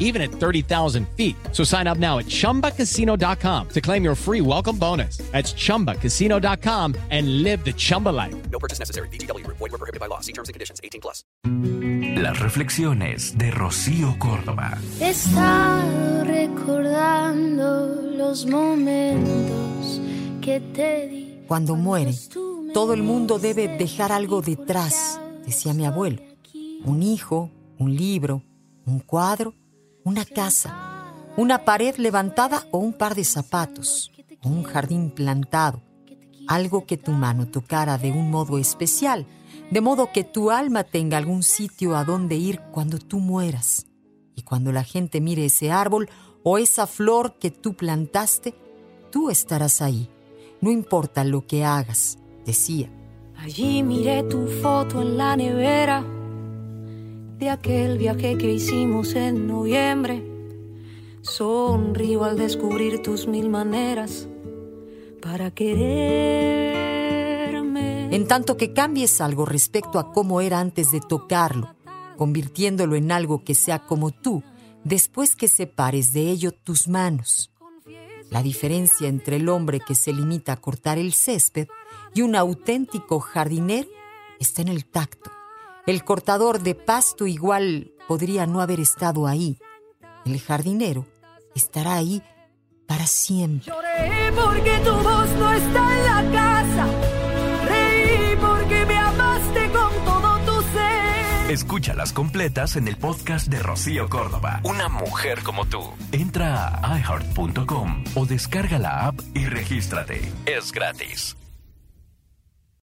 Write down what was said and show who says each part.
Speaker 1: even at 30,000 feet. So sign up now at chumbacasino.com to claim your free welcome bonus. That's chumbacasino.com and live the Chumba life.
Speaker 2: No purchase necessary. BGW. Void were prohibited by law. See terms and conditions. 18 plus.
Speaker 3: Las reflexiones de Rocío Córdoba.
Speaker 4: He estado recordando los momentos que te di.
Speaker 5: Cuando muere, todo el mundo debe dejar algo detrás, decía mi abuelo. Un hijo, un libro, un cuadro, una casa, una pared levantada o un par de zapatos, o un jardín plantado, algo que tu mano tocara de un modo especial, de modo que tu alma tenga algún sitio a donde ir cuando tú mueras. Y cuando la gente mire ese árbol o esa flor que tú plantaste, tú estarás ahí no importa lo que hagas, decía.
Speaker 6: Allí miré tu foto en la nevera aquel viaje que hicimos en noviembre. Sonrío al descubrir tus mil maneras para quererme.
Speaker 5: En tanto que cambies algo respecto a cómo era antes de tocarlo, convirtiéndolo en algo que sea como tú, después que separes de ello tus manos. La diferencia entre el hombre que se limita a cortar el césped y un auténtico jardinero está en el tacto. El cortador de pasto igual podría no haber estado ahí. El jardinero estará ahí para siempre.
Speaker 6: Lloré porque tu voz no está en la casa. Reí porque me amaste con todo tu ser.
Speaker 3: Escúchalas completas en el podcast de Rocío Córdoba. Una mujer como tú. Entra a iheart.com o descarga la app y regístrate. Es gratis.